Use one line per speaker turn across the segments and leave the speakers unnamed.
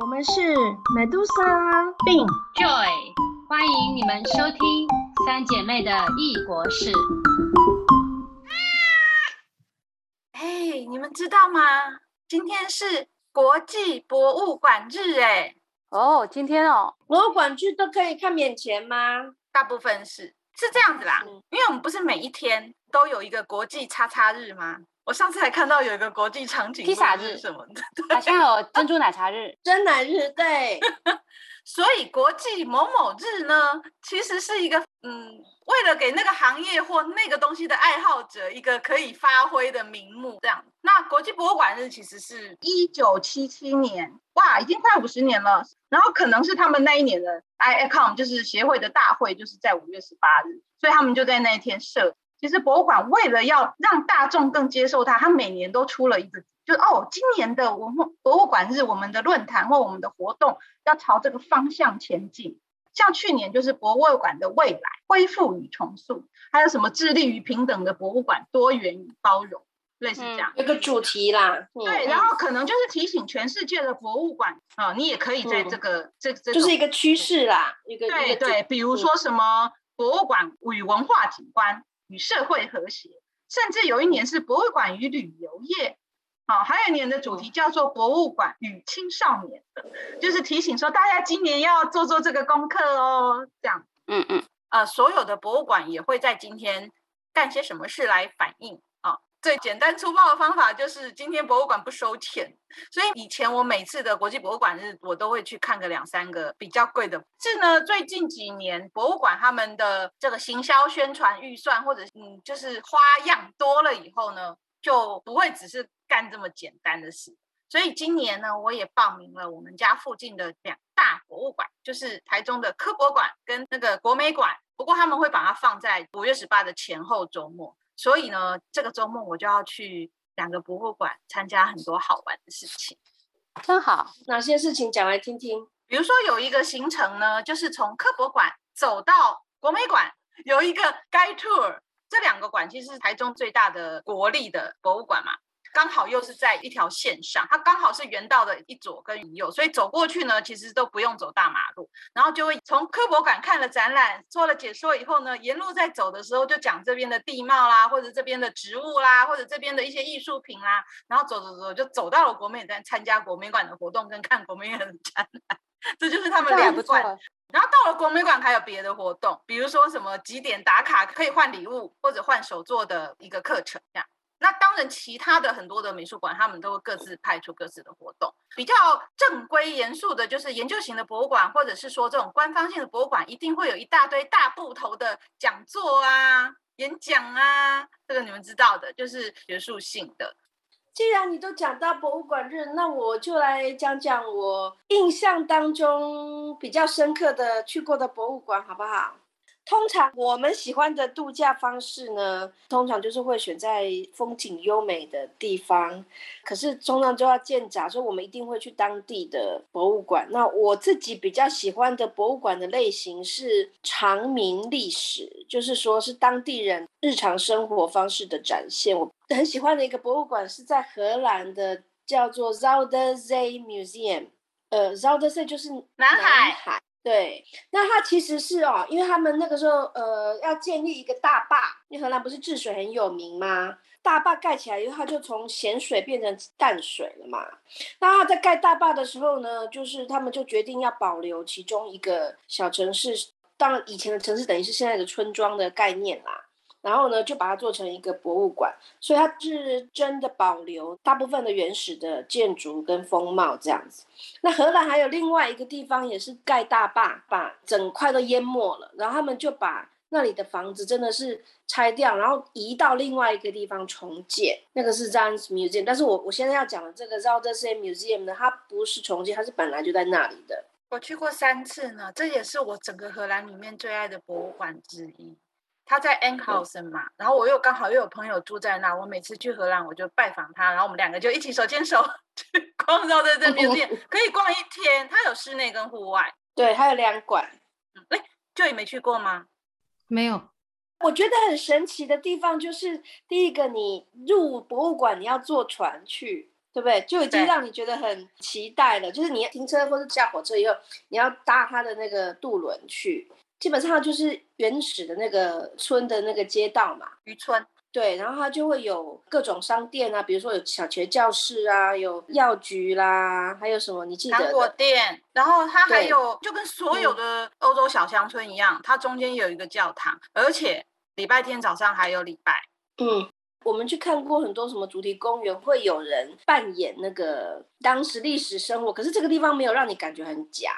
我们是 Medusa
并 Joy，欢迎你们收听三姐妹的异国事。
哎，你们知道吗？今天是国际博物馆日哎。
哦，今天哦，
博物馆去都可以看免钱吗？
大部分是是这样子啦，因为我们不是每一天都有一个国际叉叉日吗？我上次还看到有一个国际场景
披萨日
什么的，
好像有珍珠奶茶日、
真奶日，对。
所以国际某某日呢，其实是一个嗯，为了给那个行业或那个东西的爱好者一个可以发挥的名目，这样。那国际博物馆日其实是一九七七年，哇，已经快五十年了。然后可能是他们那一年的 IACOM 就是协会的大会，就是在五月十八日，所以他们就在那一天设。其实博物馆为了要让大众更接受它，它每年都出了一个，就哦，今年的文化博物馆日，我们的论坛或我们的活动要朝这个方向前进。像去年就是博物馆的未来恢复与重塑，还有什么致力于平等的博物馆多元与包容，类似这样
一个主题啦。
对，然后可能就是提醒全世界的博物馆啊，你也可以在这个这这
就是一个趋势啦，一个
对对，比如说什么博物馆与文化景观。与社会和谐，甚至有一年是博物馆与旅游业，好，还有一年的主题叫做博物馆与青少年的，就是提醒说大家今年要做做这个功课哦，这样，
嗯嗯，
呃，所有的博物馆也会在今天干些什么事来反映啊。最简单粗暴的方法就是今天博物馆不收钱，所以以前我每次的国际博物馆日，我都会去看个两三个比较贵的。是呢，最近几年博物馆他们的这个行销宣传预算或者嗯，就是花样多了以后呢，就不会只是干这么简单的事。所以今年呢，我也报名了我们家附近的两大博物馆，就是台中的科博馆跟那个国美馆。不过他们会把它放在五月十八的前后周末。所以呢，这个周末我就要去两个博物馆参加很多好玩的事情，
真好。
哪些事情讲来听听？
比如说有一个行程呢，就是从科博馆走到国美馆，有一个 guide tour。这两个馆其实是台中最大的国立的博物馆嘛。刚好又是在一条线上，它刚好是原道的一左跟一右，所以走过去呢，其实都不用走大马路，然后就会从科博馆看了展览，做了解说以后呢，沿路在走的时候就讲这边的地貌啦，或者这边的植物啦，或者这边的一些艺术品啦，然后走走走就走到了国美馆，参加国美馆的活动跟看国美馆的展览，这就是他们两馆。然后到了国美馆还有别的活动，比如说什么几点打卡可以换礼物或者换手作的一个课程这样。那当然，其他的很多的美术馆，他们都会各自派出各自的活动。比较正规严肃的，就是研究型的博物馆，或者是说这种官方性的博物馆，一定会有一大堆大部头的讲座啊、演讲啊，这个你们知道的，就是学术性的。
既然你都讲到博物馆日，那我就来讲讲我印象当中比较深刻的去过的博物馆，好不好？通常我们喜欢的度假方式呢，通常就是会选在风景优美的地方。可是通常就要见假，所以我们一定会去当地的博物馆。那我自己比较喜欢的博物馆的类型是长明历史，就是说是当地人日常生活方式的展现。我很喜欢的一个博物馆是在荷兰的，叫做 Zuiderzee Museum。呃，Zuiderzee 就是南海。对，那它其实是哦，因为他们那个时候呃要建立一个大坝，因为荷兰不是治水很有名吗？大坝盖起来以后，它就从咸水变成淡水了嘛。那他在盖大坝的时候呢，就是他们就决定要保留其中一个小城市，当然以前的城市等于是现在的村庄的概念啦。然后呢，就把它做成一个博物馆，所以它是真的保留大部分的原始的建筑跟风貌这样子。那荷兰还有另外一个地方也是盖大坝，把整块都淹没了，然后他们就把那里的房子真的是拆掉，然后移到另外一个地方重建。那个是 Zans Museum，但是我我现在要讲的这个 Zaltse Museum 呢，它不是重建，它是本来就在那里的。
我去过三次呢，这也是我整个荷兰里面最爱的博物馆之一。他在 e n h o u s e n 嘛，然后我又刚好又有朋友住在那，我每次去荷兰我就拜访他，然后我们两个就一起手牵手 去逛绕在这边店，可以逛一天。他有室内跟户外，
对，还有两馆。
哎，就你没去过吗？
没有。
我觉得很神奇的地方就是，第一个，你入博物馆你要坐船去，对不对？就已经让你觉得很期待了。就是你停车或者下火车以后，你要搭他的那个渡轮去，基本上就是原始的那个村的那个街道嘛。
渔村，
对，然后它就会有各种商店啊，比如说有小学教室啊，有药局啦，还有什么你记得
糖果？店，然后它还有就跟所有
嗯
的欧洲小乡村一样，它中间有一个教堂，而且礼拜天早上还有礼拜。
嗯，我们去看过很多什么主题公园，会有人扮演那个当时历史生活，可是这个地方没有让你感觉很假。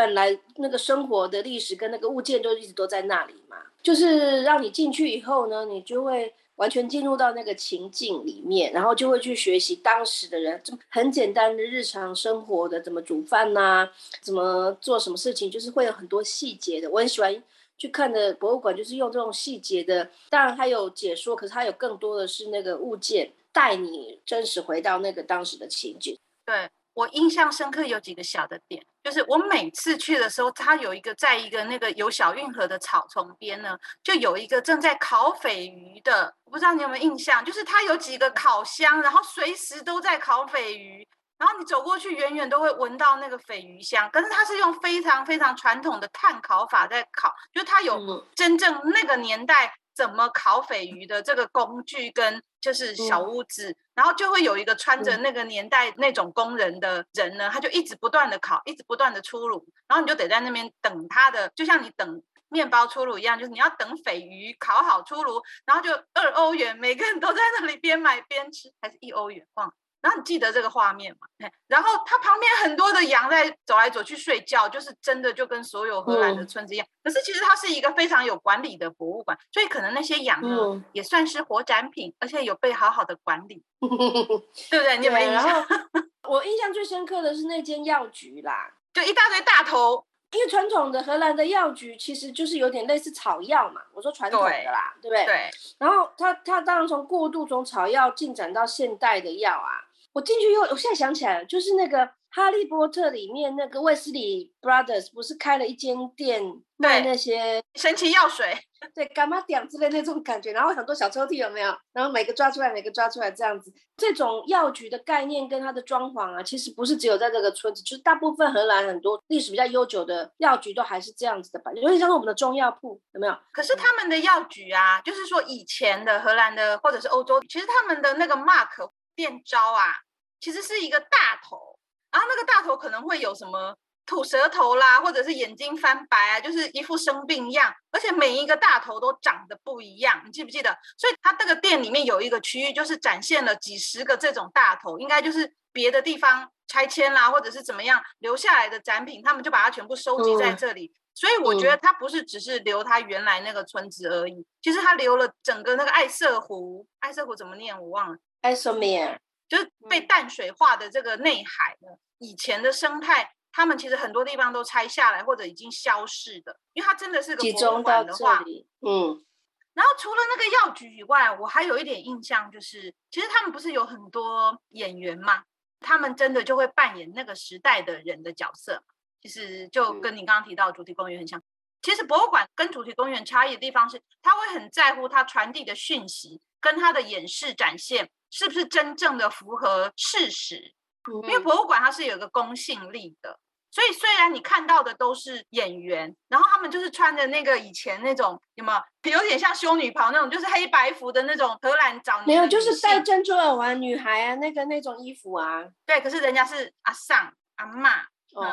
本来那个生活的历史跟那个物件都一直都在那里嘛，就是让你进去以后呢，你就会完全进入到那个情境里面，然后就会去学习当时的人，这么很简单的日常生活的怎么煮饭呐、怎么做什么事情，就是会有很多细节的。我很喜欢去看的博物馆，就是用这种细节的，当然还有解说，可是它有更多的是那个物件带你真实回到那个当时的情景。
对我印象深刻有几个小的点，就是我每次去的时候，它有一个在一个那个有小运河的草丛边呢，就有一个正在烤鲱鱼的，我不知道你有没有印象，就是它有几个烤箱，然后随时都在烤鲱鱼。然后你走过去，远远都会闻到那个鲱鱼香，可是它是用非常非常传统的炭烤法在烤，就它有
嗯
真正那个年代怎么烤鲱鱼的这个工具跟就是小屋子，然后就会有一个穿着
嗯
那个年代那种工人的人呢，他就一直不断的烤，一直不断的出炉，然后你就得在那边等他的，就像你等。面包出炉一样，就是你要等鲱鱼烤好出炉，然后就二欧元，每个人都在那里边买边吃，还是一欧元忘了。然后你记得这个画面嘛？然后它旁边很多的羊在走来走去睡觉，就是真的就跟所有荷兰的
嗯
村子一样。可是其实它是一个非常有管理的博物馆，所以可能那些羊呢、
嗯
也算是活展品，而且有被好好的管理，对不对？你有没有，印象？
我印象最深刻的是那间药局啦，
就一大堆大头，
因为传统的荷兰的药局其实就是有点类似草药嘛，我说传统的啦，对不对？
对，
然后它它当然从过渡从草药进展到现代的药啊，我进去以后，我现在想起来了，就是那个《哈利波特》里面那个卫斯理 Brothers 不是开了一间店卖那些
神奇药水，
对干妈点之类那种感觉，然后很多小抽屉有没有？然后每个抓出来，每个抓出来这样子，这种药局的概念跟它的装潢啊，其实不是只有在这个村子，就是大部分荷兰很多历史比较悠久的药局都还是这样子的吧，有点像是我们的中药铺，有没有？
可是他们的药局啊，就是说以前的荷兰的或者是欧洲，其实他们的那个 mark 店招啊，其实是一个大头，然后那个大头可能会有什么吐舌头啦，或者是眼睛翻白啊，就是一副生病样，而且每一个大头都长得不一样，你记不记得？所以它这个店里面有一个区域，就是展现了几十个这种大头，应该就是别的地方拆迁啦，或者是怎么样留下来的展品，他们就把它全部收集在
嗯
这里。所以我觉得他不是只是留他原来那个村子而已，其实他留了整个那个爱色湖，爱色湖怎么念我忘了，
o m e r
就是被
嗯
淡水化的这个内海呢，以前的生态，他们其实很多地方都拆下来或者已经消逝的，因为它真的是个
集
博物的话，
里，嗯
然后除了那个药局以外，我还有一点印象，就是其实他们不是有很多演员吗，他们真的就会扮演那个时代的人的角色。其实就
嗯
跟你刚刚提到主题公园很像。其实博物馆跟主题公园差异的地方是，他会很在乎它传递的讯息跟它的演示展现是不是真正的符合事实。因为
嗯
博物馆它是有一个公信力的，所以虽然你看到的都是演员，然后他们就是穿着那个以前那种有没有有点像修女袍那种，就是黑白服的那种荷兰早年
没有，就是戴珍珠耳环女孩啊，那个那种衣服啊。
对，可是人家是阿桑阿嬷。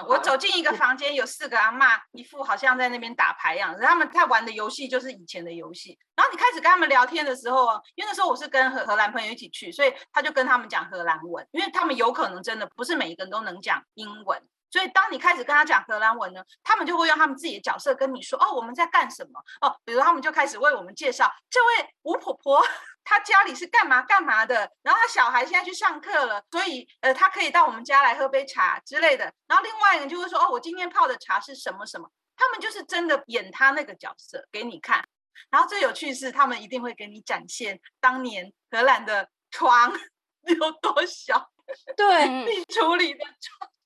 我走进一个房间，有四个阿嬷，一副好像在那边打牌样子。他们在玩的游戏就是以前的游戏。然后你开始跟他们聊天的时候啊，因为那时候我是跟荷荷兰朋友一起去，所以他就跟他们讲荷兰文，因为他们有可能真的不是每一个人都能讲英文。所以当你开始跟他讲荷兰文呢，他们就会用他们自己的角色跟你说哦我们在干什么哦，比如他们就开始为我们介绍这位吴婆婆，她家里是干嘛干嘛的，然后她小孩现在去上课了，所以呃她可以到我们家来喝杯茶之类的。然后另外一个人就会说哦我今天泡的茶是什么什么，他们就是真的演他那个角色给你看。然后最有趣是他们一定会给你展现当年荷兰的床 有多小，
对，
嗯
你处理的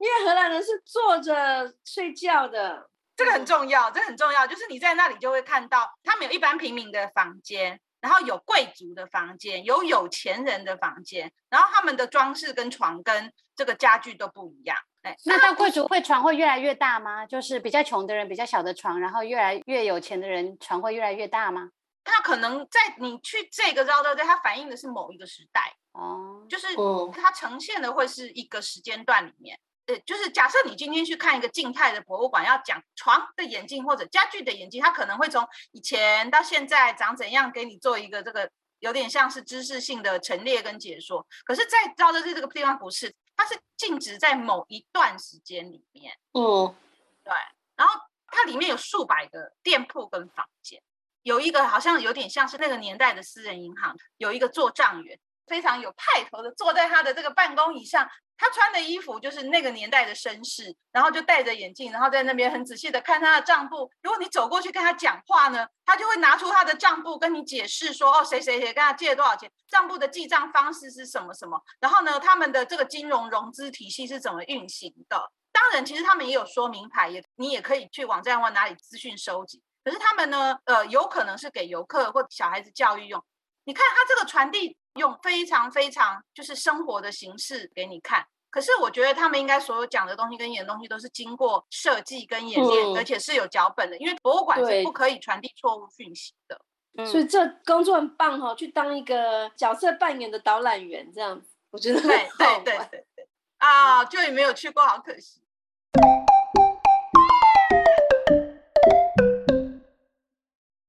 因为荷兰人是坐着睡觉的，
这个很重要，这个很重要，就是你在那里就会看到，他们有一般平民的房间，然后有贵族的房间，有有钱人的房间，然后他们的装饰跟床跟这个家具都不一样。哎，
那到贵族会床会越来越大吗？就是比较穷的人比较小的床，然后越来越有钱的人床会越来越大吗？
它可能在你去这个绕道队，它反映的是某一个时代
哦，
就是它呈现的会是一个时间段里面。呃，就是假设你今天去看一个静态的博物馆，要讲床的眼镜或者家具的眼镜，它可能会从以前到现在长怎样，给你做一个这个有点像是知识性的陈列跟解说。可是，在绕道队这个地方不是，它是静止在某一段时间里面。
嗯，
对。然后它里面有数百个店铺跟房间，有一个好像有点像是那个年代的私人银行，有一个做账员。非常有派头的坐在他的这个办公椅上，他穿的衣服就是那个年代的绅士，然后就戴着眼镜，然后在那边很仔细的看他的账簿。如果你走过去跟他讲话呢，他就会拿出他的账簿跟你解释说：“哦，谁谁谁跟他借了多少钱，账簿的记账方式是什么什么，然后呢，他们的这个金融融资体系是怎么运行的。”当然，其实他们也有说明牌，也你也可以去网站或哪里资讯收集。可是他们呢，呃，有可能是给游客或小孩子教育用。你看他这个传递。用非常非常就是生活的形式给你看，可是我觉得他们应该所有讲的东西跟演的东西都是经过设计跟演练，而且是有脚本的，因为博物馆是不可以传递错误讯息的。
所以这工作很棒哈，去当一个角色扮演的导览员这样子，我觉得
对对对对对啊，就也没有去过，好可惜。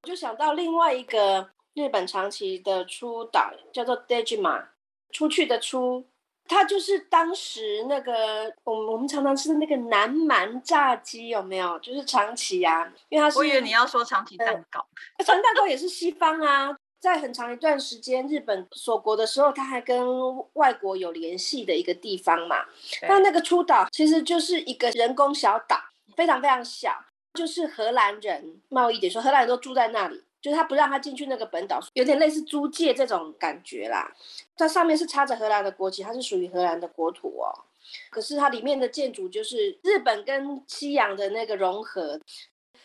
我就想到另外一个。日本长崎的出岛叫做 Dejima，出去的出，它就是当时那个我们我们常常吃的那个南蛮炸鸡有没有？就是长崎啊，因为它是。
我以为你要说长崎蛋糕，
长崎蛋糕也是西方啊，在很长一段时间日本锁国的时候，它还跟外国有联系的一个地方嘛。那那个出岛其实就是一个人工小岛，非常非常小，就是荷兰人贸易点说，荷兰人都住在那里。就是他不让他进去那个本岛，有点类似租界这种感觉啦。它上面是插着荷兰的国旗，它是属于荷兰的国土哦。可是它里面的建筑就是日本跟西洋的那个融合。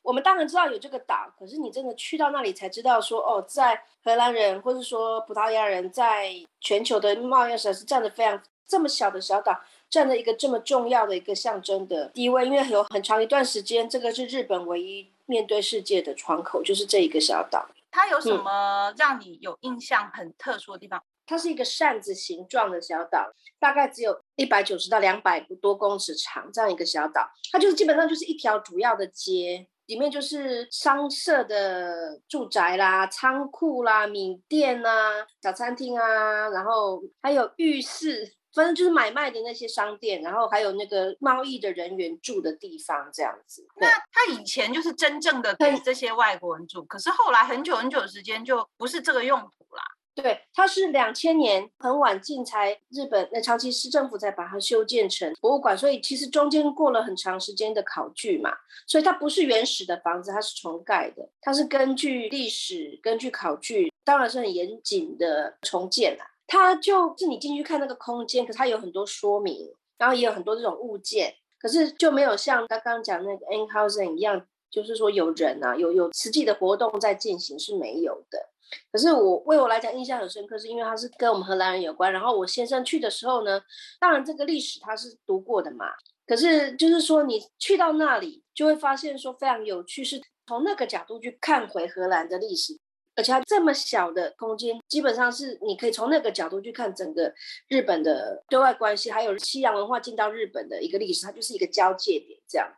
我们当然知道有这个岛，可是你真的去到那里才知道说，哦，在荷兰人或者说葡萄牙人在全球的贸易上是占的非常这么小的小岛。占了一个这么重要的一个象征的地位，因为有很长一段时间，这个是日本唯一面对世界的窗口，就是这一个小岛。
它有什么让你有印象很特殊的地方？
它是一个扇子形状的小岛，大概只有一百九十到两百多公尺长，这样一个小岛，它就是基本上就是一条主要的街，里面就是商社的住宅啦、仓库啦、米店啊、小餐厅啊，然后还有浴室。反正就是买卖的那些商店，然后还有那个贸易的人员住的地方，这样子。
那他以前就是真正的给这些外国人住，可是后来很久很久的时间就不是这个用途啦。
对，它是两千年很晚进才日本那长崎市政府才把它修建成博物馆，所以其实中间过了很长时间的考据嘛，所以它不是原始的房子，它是重盖的，它是根据历史、根据考据，当然是很严谨的重建啦。它就是你进去看那个空间，可是它有很多说明，然后也有很多这种物件，可是就没有像刚刚讲那个 N Housing 一样，就是说有人啊，有有实际的活动在进行是没有的。可是我为我来讲印象很深刻，是因为它是跟我们荷兰人有关。然后我先生去的时候呢，当然这个历史他是读过的嘛，可是就是说你去到那里就会发现说非常有趣，是从那个角度去看回荷兰的历史。而且它这么小的空间，基本上是你可以从那个角度去看整个日本的对外关系，还有西洋文化进到日本的一个历史，它就是一个交界点。这样，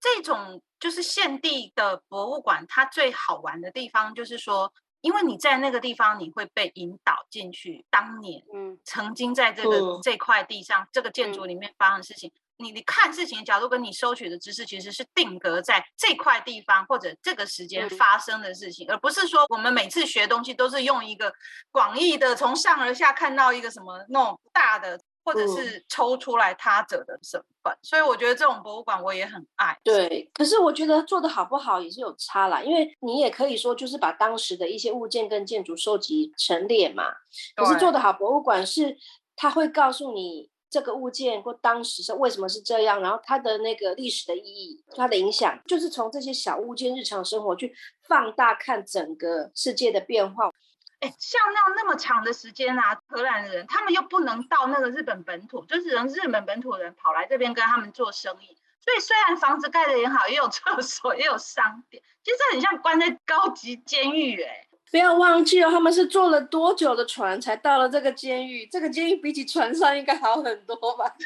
这种就是现地的博物馆，它最好玩的地方就是说，因为你在那个地方，你会被引导进去当年，嗯，曾经在这个这块地上这个建筑里面发生的事情。你你看事情的角度跟你收取的知识其实是定格在这块地方或者这个时间发生的事情，而不是说我们每次学东西都是用一个广义的从上而下看到一个什么那种大的，或者是抽出来他者的身份。所以我觉得这种博物馆我也很爱。
对，可是我觉得做的好不好也是有差啦，因为你也可以说就是把当时的一些物件跟建筑收集陈列嘛。可是做的好博物馆是他会告诉你。这个物件或当时是为什么是这样，然后它的那个历史的意义、它的影响，就是从这些小物件日常生活去放大看整个世界的变化。
哎，像那样那么长的时间啊，荷兰人他们又不能到那个日本本土，就是人日本本土人跑来这边跟他们做生意，所以虽然房子盖的也好，也有厕所，也有商店，其实很像关在高级监狱哎。
不要忘记哦，他们是坐了多久的船才到了这个监狱？这个监狱比起船上应该好很多吧？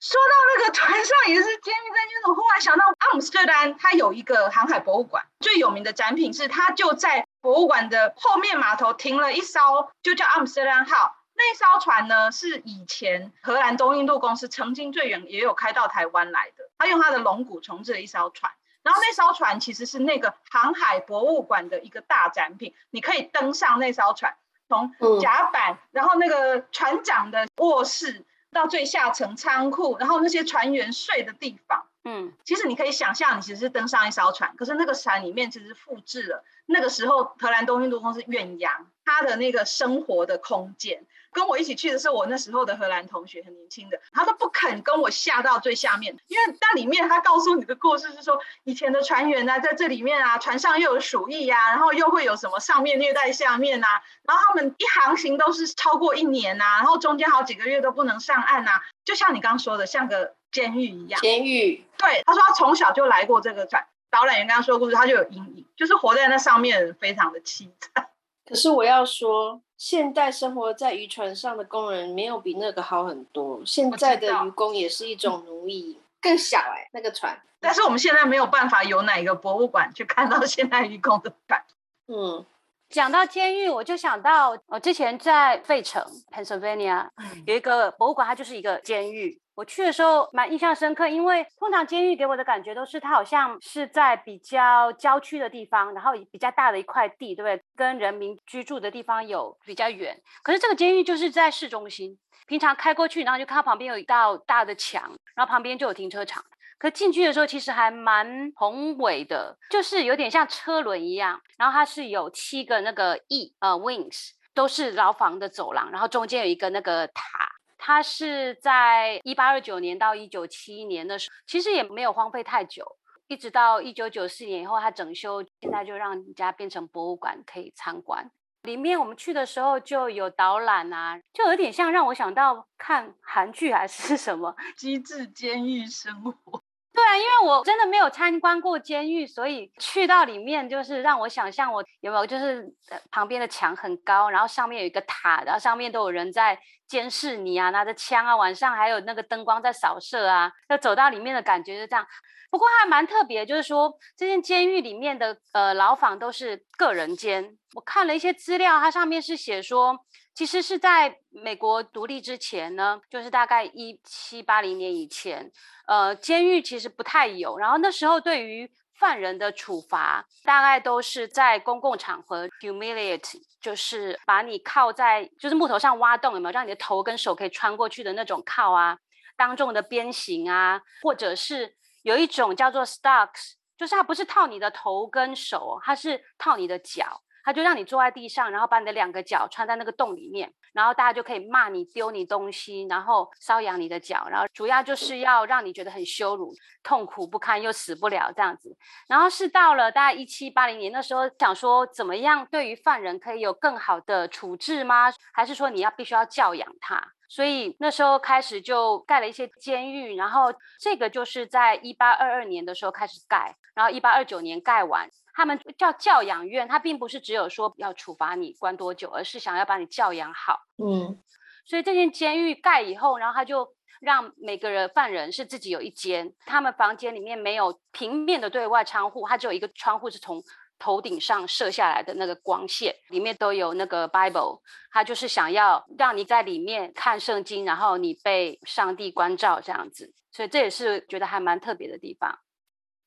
说到那个船上也是监狱在监狱，我忽然想到阿姆斯特丹，它有一个航海博物馆，最有名的展品是它就在博物馆的后面码头停了一艘，就叫阿姆斯特丹号。那艘船呢是以前荷兰东印度公司曾经最远也有开到台湾来的，他用他的龙骨重置了一艘船。然后那艘船其实是那个航海博物馆的一个大展品，你可以登上那艘船，从甲板，然后那个船长的卧室。到最下层仓库，然后那些船员睡的地方，嗯，其实你可以想象，你其实是登上一艘船，可是那个船里面其实复制了那个时候荷兰东印度公司远洋它的那个生活的空间。跟我一起去的是我那时候的荷兰同学，很年轻的，他都不肯跟我下到最下面，因为那里面他告诉你的故事是说，以前的船员呢，在这里面啊，船上又有鼠疫呀，然后又会有什么上面虐待下面呐，然后他们一航行都是超过一年呐，然后中间好几个月都不能上岸呐，就像你刚刚说的，像个监狱一样。
监狱。
对，他说他从小就来过这个船，导览员跟他说故事，他就有阴影，就是活在那上面非常的凄惨。
可是我要说。现代生活在渔船上的工人没有比那个好很多。现在的渔工也是一种奴役，更小哎，那个船。
但是我们现在没有办法有哪个博物馆去看到现代渔工的船。
嗯，讲到监狱，我就想到我之前在费城 （Pennsylvania） 有一个博物馆，它就是一个监狱。我去的时候蛮印象深刻，因为通常监狱给我的感觉都是它好像是在比较郊区的地方，然后比较大的一块地，对不对？跟人民居住的地方有比较远。可是这个监狱就是在市中心，平常开过去，然后就看到旁边有一道大的墙，然后旁边就有停车场。可进去的时候其实还蛮宏伟的，就是有点像车轮一样。然后它是有七个那个翼呃 wings，都是牢房的走廊，然后中间有一个那个塔。它是在一八二九年到一九七一年的时候，其实也没有荒废太久，一直到一九九四年以后，它整修，现在就让人家变成博物馆可以参观。里面我们去的时候就有导览啊，就有点像让我想到看韩剧还是什么
机智监狱生活。
对啊，因为我真的没有参观过监狱，所以去到里面就是让我想象我有没有就是旁边的墙很高，然后上面有一个塔，然后上面都有人在监视你啊，拿着枪啊，晚上还有那个灯光在扫射啊，要走到里面的感觉就这样。不过还蛮特别，就是说这间监狱里面的呃牢房都是个人间。我看了一些资料，它上面是写说。其实是在美国独立之前呢，就是大概一七八零年以前，呃，监狱其实不太有。然后那时候对于犯人的处罚，大概都是在公共场合 humiliate，就是把你靠在就是木头上挖洞，有没有让你的头跟手可以穿过去的那种靠啊，当众的鞭刑啊，或者是有一种叫做 stocks，就是它不是套你的头跟手，它是套你的脚。他就让你坐在地上，然后把你的两个脚穿在那个洞里面，然后大家就可以骂你、丢你东西，然后搔痒你的脚，然后主要就是要让你觉得很羞辱、痛苦不堪又死不了这样子。然后是到了大概一七八零年的时候，想说怎么样对于犯人可以有更好的处置吗？还是说你要必须要教养他？所以那时候开始就盖了一些监狱，然后这个就是在一八二二年的时候开始盖，然后一八二九年盖完。他们叫教养院，他并不是只有说要处罚你关多久，而是想要把你教养好。嗯，所以这间监狱盖以后，然后他就让每个人犯人是自己有一间，他们房间里面没有平面的对外窗户，它只有一个窗户是从头顶上射下来的那个光线，里面都有那个 Bible，他就是想要让你在里面看圣经，然后你被上帝关照这样子，所以这也是觉得还蛮特别的地方。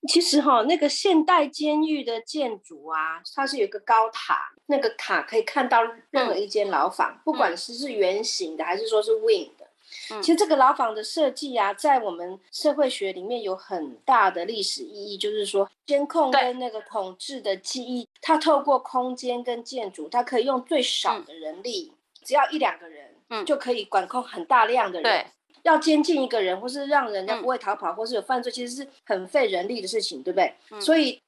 其实哈，那个现代监狱的建筑啊，它是有一个高塔，那个塔可以看到任何一间牢房，不管是是圆形的还是说是 wing 的。其实这个牢房的设计啊，在我们社会学里面有很大的历史意义，就是说监控跟那个统治的记忆，它透过空间跟建筑，它可以用最少的人力，只要一两个人，就可以管控很大量的人。要监禁一个人，或是让人家不会逃跑，或是有犯罪，其实是很费人力的事情，对不对？所以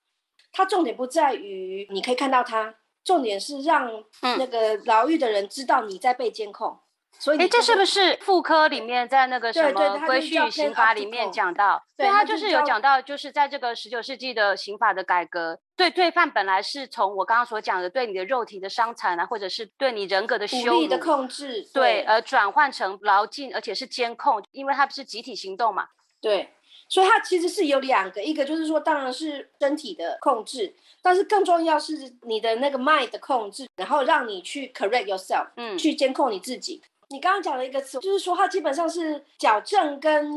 它重点不在于你可以看到他，重点是让那个牢狱的人知道你在被监控。所以，
哎，这是不是妇科里面在那个什么规训刑法里面讲到？对，他就是有讲到，就是在这个十九世纪的刑法的改革，对罪犯本来是从我刚刚所讲的对你的肉体的伤残啊，或者是对你人格的羞辱
的控制，
对，而转换成牢禁，而且是监控，因为它不是集体行动嘛。
对，所以它其实是有两个，一个就是说，当然是身体的控制，但是更重要是你的那个 mind 的控制，然后让你去 correct yourself，嗯，去监控你自己。你刚刚讲了一个词，就是说它基本上是矫正跟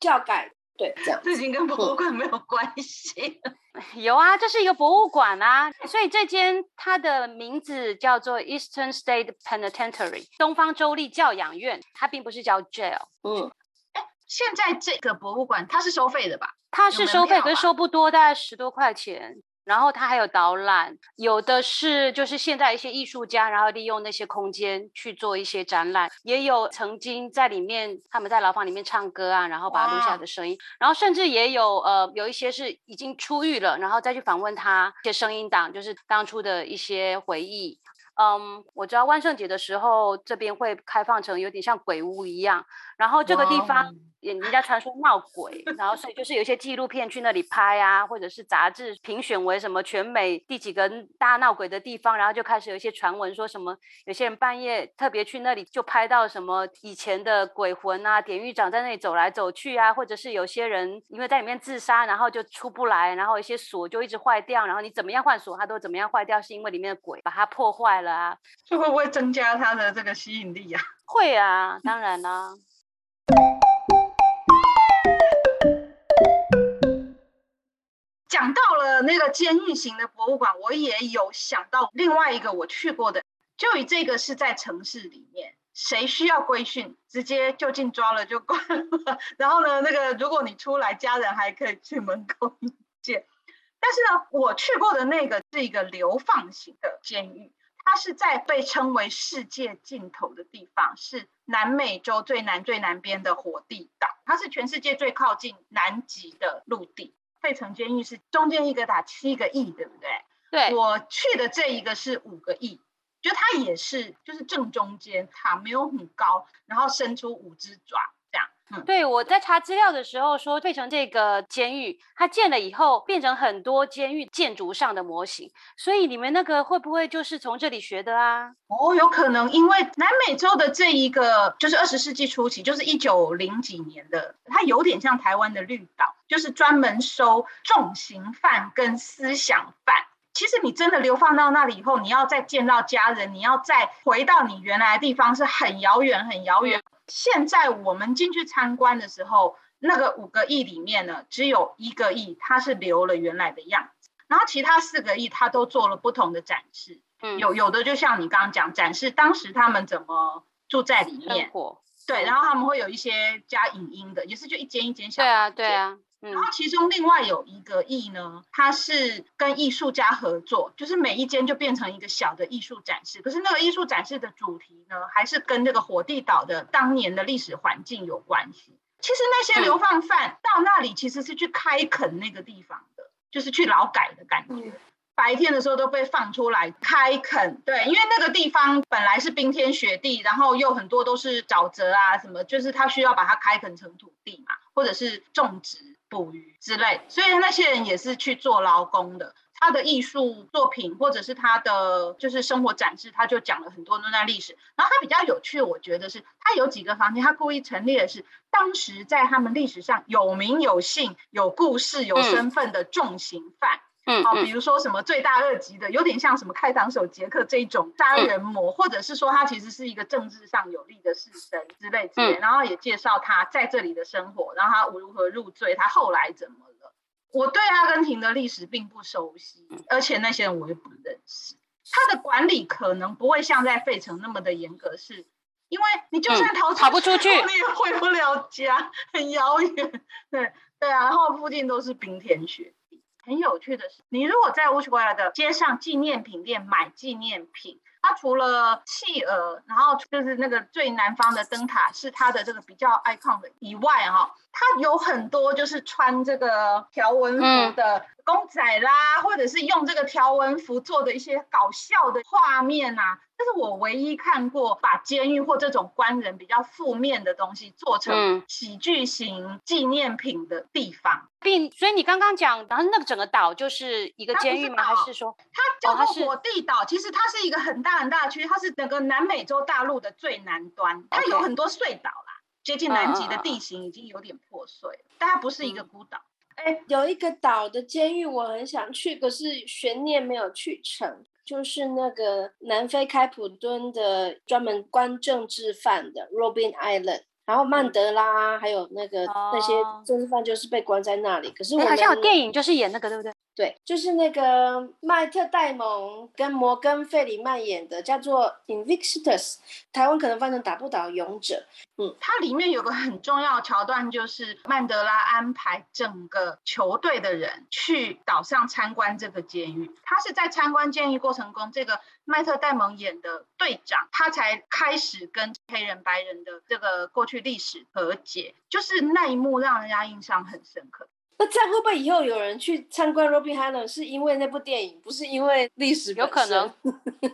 教改，对，这样。
这已经跟 博物馆没有关系。
有啊，这是一个博物馆啊，所以这间它的名字叫做 Eastern State Penitentiary，东方州立教养院，它并不是叫 jail。
嗯，哎，现在这个博物馆它是收费的吧？
它是收费，可是收不多，大概十多块钱。然后它还有导览，有的是就是现在一些艺术家，然后利用那些空间去做一些展览，也有曾经在里面他们在牢房里面唱歌啊，然后把它录下的声音，然后甚至也有呃有一些是已经出狱了，然后再去访问他一些声音档，就是当初的一些回忆。嗯，我知道万圣节的时候这边会开放成有点像鬼屋一样，然后这个地方。人家传说闹鬼，然后所以就是有一些纪录片去那里拍啊，或者是杂志评选为什么全美第几个大闹鬼的地方，然后就开始有一些传闻说什么有些人半夜特别去那里就拍到什么以前的鬼魂啊，典狱长在那里走来走去啊，或者是有些人因为在里面自杀，然后就出不来，然后一些锁就一直坏掉，然后你怎么样换锁它都怎么样坏掉，是因为里面的鬼把它破坏了啊？
这会不会增加它的这个吸引力啊？
会啊，当然啦。
讲到了那个监狱型的博物馆，我也有想到另外一个我去过的，就以这个是在城市里面，谁需要规训，直接就近抓了就关了。然后呢，那个如果你出来，家人还可以去门口见。但是呢，我去过的那个是一个流放型的监狱，它是在被称为世界尽头的地方，是南美洲最南最南边的火地岛，它是全世界最靠近南极的陆地。费城监狱是中间一个打七个亿，对不对？
对，
我去的这一个是五个亿，就它也是就是正中间，塔没有很高，然后伸出五只爪。
对，我在查资料的时候说，费城这个监狱，它建了以后变成很多监狱建筑上的模型，所以你们那个会不会就是从这里学的啊？
哦，有可能，因为南美洲的这一个就是二十世纪初期，就是一九零几年的，它有点像台湾的绿岛，就是专门收重刑犯跟思想犯。其实你真的流放到那里以后，你要再见到家人，你要再回到你原来的地方，是很遥远，很遥远。现在我们进去参观的时候，那个五个亿里面呢，只有一个亿它是留了原来的样子，然后其他四个亿它都做了不同的展示。嗯，有有的就像你刚刚讲，展示当时他们怎么住在里面，对，然后他们会有一些加影音的，也是就一间一间小。
对啊，对啊。
然后其中另外有一个艺呢，它是跟艺术家合作，就是每一间就变成一个小的艺术展示。可是那个艺术展示的主题呢，还是跟这个火地岛的当年的历史环境有关系。其实那些流放犯到那里其实是去开垦那个地方的，就是去劳改的感觉。白天的时候都被放出来开垦，对，因为那个地方本来是冰天雪地，然后又很多都是沼泽啊什么，就是它需要把它开垦成土地嘛，或者是种植。捕鱼之类，所以那些人也是去做劳工的。他的艺术作品或者是他的就是生活展示，他就讲了很多那段历史。然后他比较有趣，我觉得是他有几个房间，他故意陈列的是当时在他们历史上有名有姓、有故事、有身份的重刑犯。嗯，好，比如说什么罪大恶极的，有点像什么开膛手杰克这种杀人魔，或者是说他其实是一个政治上有利的士绅之类之类，然后也介绍他在这里的生活，然后他如何入罪，他后来怎么了？我对阿根廷的历史并不熟悉，而且那些人我也不认识。他的管理可能不会像在费城那么的严格，是因为你就算逃
逃不出去，你
也回不了家，很遥远。对对啊，然后附近都是冰天雪。很有趣的是，你如果在乌斯怀亚的街上纪念品店买纪念品，它除了企鹅，然后就是那个最南方的灯塔是它的这个比较 icon 的以外，哈，它有很多就是穿这个条纹服的公仔啦，或者是用这个条纹服做的一些搞笑的画面啊。这是我唯一看过把监狱或这种官人比较负面的东西做成喜剧型纪念品的地方。
并所以你刚刚讲，然后那个整个岛就是一个监狱吗？还是说
它叫做火地岛？其实它是一个很大很大的区，它是整个南美洲大陆的最南端，它有很多隧岛啦，接近南极的地形已经有点破碎了，但它不是一个孤岛。
哎，有一个岛的监狱我很想去，可是悬念没有去成。就是那个南非开普敦的专门关政治犯的 Robin Island，然后曼德拉还有那个那些政治犯就是被关在那里。可是我
好像有电影就是演那个，对不对？
对，就是那个麦特戴蒙跟摩根费里曼演的，叫做《Invictus》，台湾可能翻成打不倒勇者。
嗯，它里面有个很重要的桥段，就是曼德拉安排整个球队的人去岛上参观这个监狱。他是在参观监狱过程中，这个麦特戴蒙演的队长，他才开始跟黑人白人的这个过去历史和解，就是那一幕让人家印象很深刻。
那这样会不会以后有人去参观 Robin Island 是因为那部电影，不是因为历史？
有可能。
对，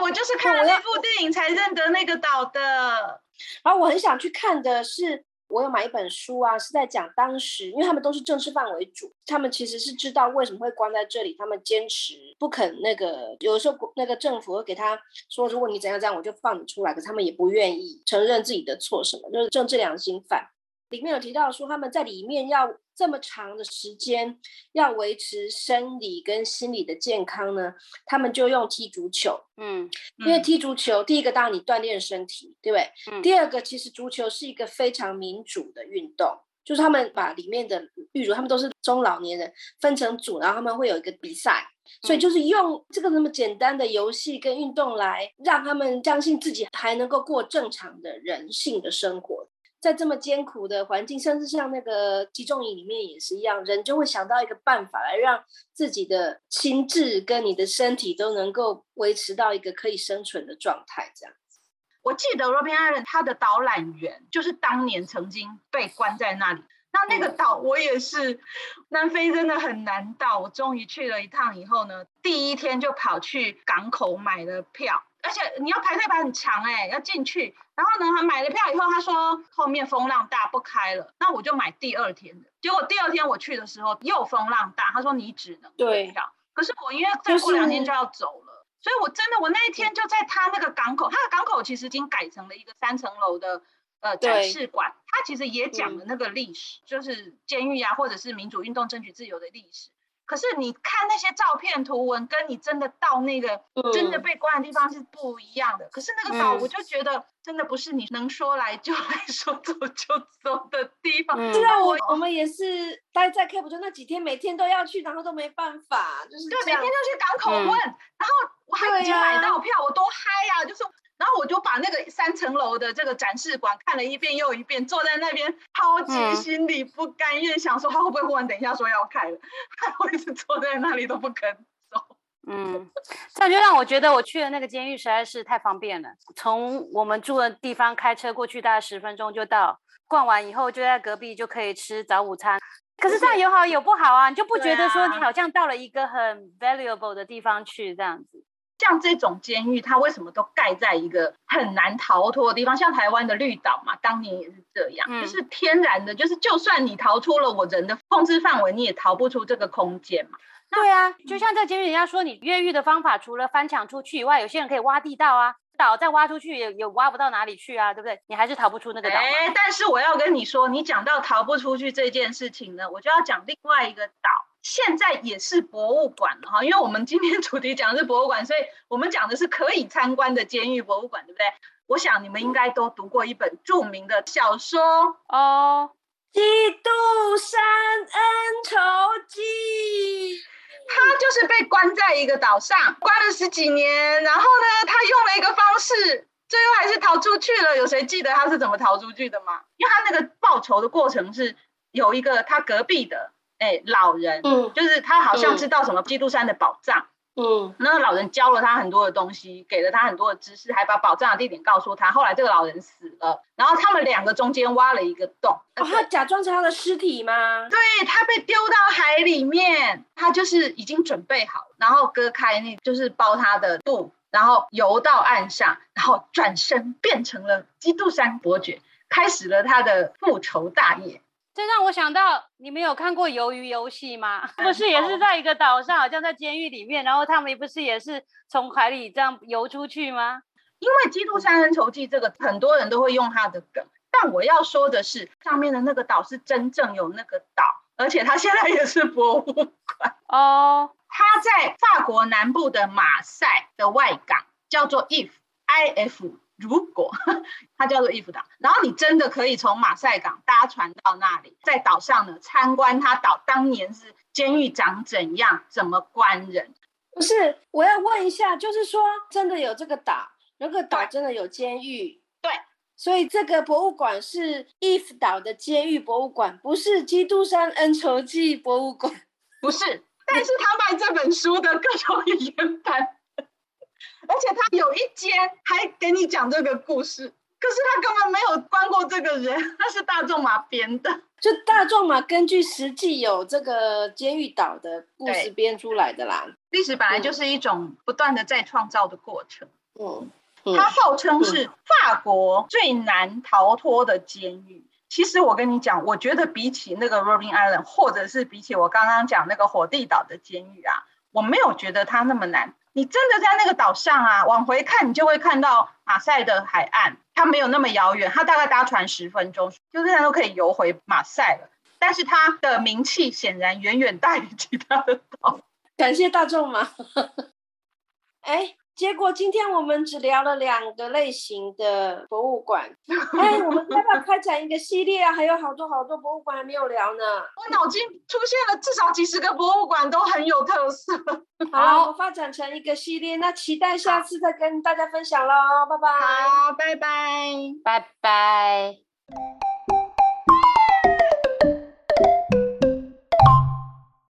我就是看了那部电影才认得那个岛的。
然后我很想去看的是，我有买一本书啊，是在讲当时，因为他们都是政治犯为主，他们其实是知道为什么会关在这里，他们坚持不肯那个，有的时候那个政府会给他说，如果你怎样怎样，我就放你出来，可是他们也不愿意承认自己的错，什么就是政治良心犯。里面有提到说，他们在里面要这么长的时间，要维持生理跟心理的健康呢，他们就用踢足球。嗯，因为踢足球，第一个当然你锻炼身体，对不对？嗯。第二个，其实足球是一个非常民主的运动，就是他们把里面的狱卒，他们都是中老年人，分成组，然后他们会有一个比赛，所以就是用这个那么简单的游戏跟运动来让他们相信自己还能够过正常的人性的生活。在这么艰苦的环境，甚至像那个集中营里面也是一样，人就会想到一个办法来让自己的心智跟你的身体都能够维持到一个可以生存的状态。这样子，
我记得 Robin Island 他的导览员就是当年曾经被关在那里。那那个岛我也是，南非真的很难到。我终于去了一趟以后呢，第一天就跑去港口买了票。而且你要排队排很长哎，要进去。然后呢，他买了票以后，他说后面风浪大不开了，那我就买第二天的。结果第二天我去的时候又风浪大，他说你只能退票。可是我因为再过两天就要走了，所以我真的我那一天就在他那个港口，他的港口其实已经改成了一个三层楼的呃展示馆，他其实也讲了那个历史，就是监狱啊，或者是民主运动争取自由的历史。可是你看那些照片图文，跟你真的到那个真的被关的地方是不一样的。可是那个岛，我就觉得真的不是你能说来就来说走就走的地方。
对啊，我我们也是待在 Cape 就那几天，每天都要去，然后都没办法，就是
对，每天都去港口问，然后我还已经买到票，我多嗨呀，就是。然后我就把那个三层楼的这个展示馆看了一遍又一遍，坐在那边，超级心里不甘愿，想说他会不会忽然等一下说要开了，我一直坐在那里都不肯走。
嗯，这样就让我觉得我去的那个监狱实在是太方便了，从我们住的地方开车过去大概十分钟就到，逛完以后就在隔壁就可以吃早午餐。可是这样有好有不好啊，你就不觉得说你好像到了一个很 valuable 的地方去这样子？
像这种监狱，它为什么都盖在一个很难逃脱的地方？像台湾的绿岛嘛，当年也是这样，就是天然的，就是就算你逃出了我人的控制范围，你也逃不出这个空间嘛。
对啊，就像这监狱，人家说你越狱的方法，除了翻墙出去以外，有些人可以挖地道啊，岛再挖出去也也挖不到哪里去啊，对不对？你还是逃不出那个岛。
哎，但是我要跟你说，你讲到逃不出去这件事情呢，我就要讲另外一个岛。现在也是博物馆了哈，因为我们今天主题讲的是博物馆，所以我们讲的是可以参观的监狱博物馆，对不对？我想你们应该都读过一本著名的小说
哦，《基督山恩仇记》。
他就是被关在一个岛上，关了十几年，然后呢，他用了一个方式，最后还是逃出去了。有谁记得他是怎么逃出去的吗？因为他那个报仇的过程是有一个他隔壁的。哎，老人，嗯，就是他好像知道什么基督山的宝藏，
嗯，
那个老人教了他很多的东西，给了他很多的知识，还把宝藏的地点告诉他。后来这个老人死了，然后他们两个中间挖了一个洞，
哦，他假装成他的尸体吗？
对他被丢到海里面，他就是已经准备好，然后割开那就是包他的布，然后游到岸上，然后转身变成了基督山伯爵，开始了他的复仇大业。
这让我想到，你们有看过《鱿鱼游戏》吗？
嗯
不是也是在一个岛上，好像在监狱里面，然后他们不是也是从海里这样游出去吗？
因为《基督山恩仇记》这个很多人都会用它的梗，但我要说的是，上面的那个岛是真正有那个岛，而且它现在也是博物馆。
哦，
它在法国南部的马赛的外港，叫做 if i f 如果它叫做伊夫岛，然后你真的可以从马赛港搭船到那里，在岛上呢参观它岛当年是监狱长怎样，怎么关人。
不是，我要问一下，就是说真的有这个岛，那个岛真的有监狱？
对。
所以这个博物馆是伊夫岛的监狱博物馆，不是基督山恩仇记博物馆。
不是，但是他卖这本书的各种语言版，而且他有一间还给你讲这个故事，可是他根本没有关过这个人，他是大众马编的。
就大众马，根据实际有这个监狱岛的故事编出来的啦。
历史本来就是一种不断的再创造的过程。
嗯，
它号称是法国最难逃脱的监狱。其实我跟你讲，我觉得比起那个 Robin Island，或者是比起我刚刚讲那个火地岛的监狱啊，我没有觉得它那么难。你真的在那个岛上啊，往回看，你就会看到马赛的海岸，它没有那么遥远，它大概搭船十分钟，就这样都可以游回马赛了。但是它的名气显然远远大于其他的岛。
感谢大众吗。哎，结果今天我们只聊了两个类型的博物馆。哎，我们要不要开展一个系列啊？还有好多好多博物馆还没有聊呢。
我脑筋出现了至少几十个博物馆，都很有特色。
好 发展成一个系列，那期待下次再跟大家分享喽，拜拜。
好，拜拜。
拜拜。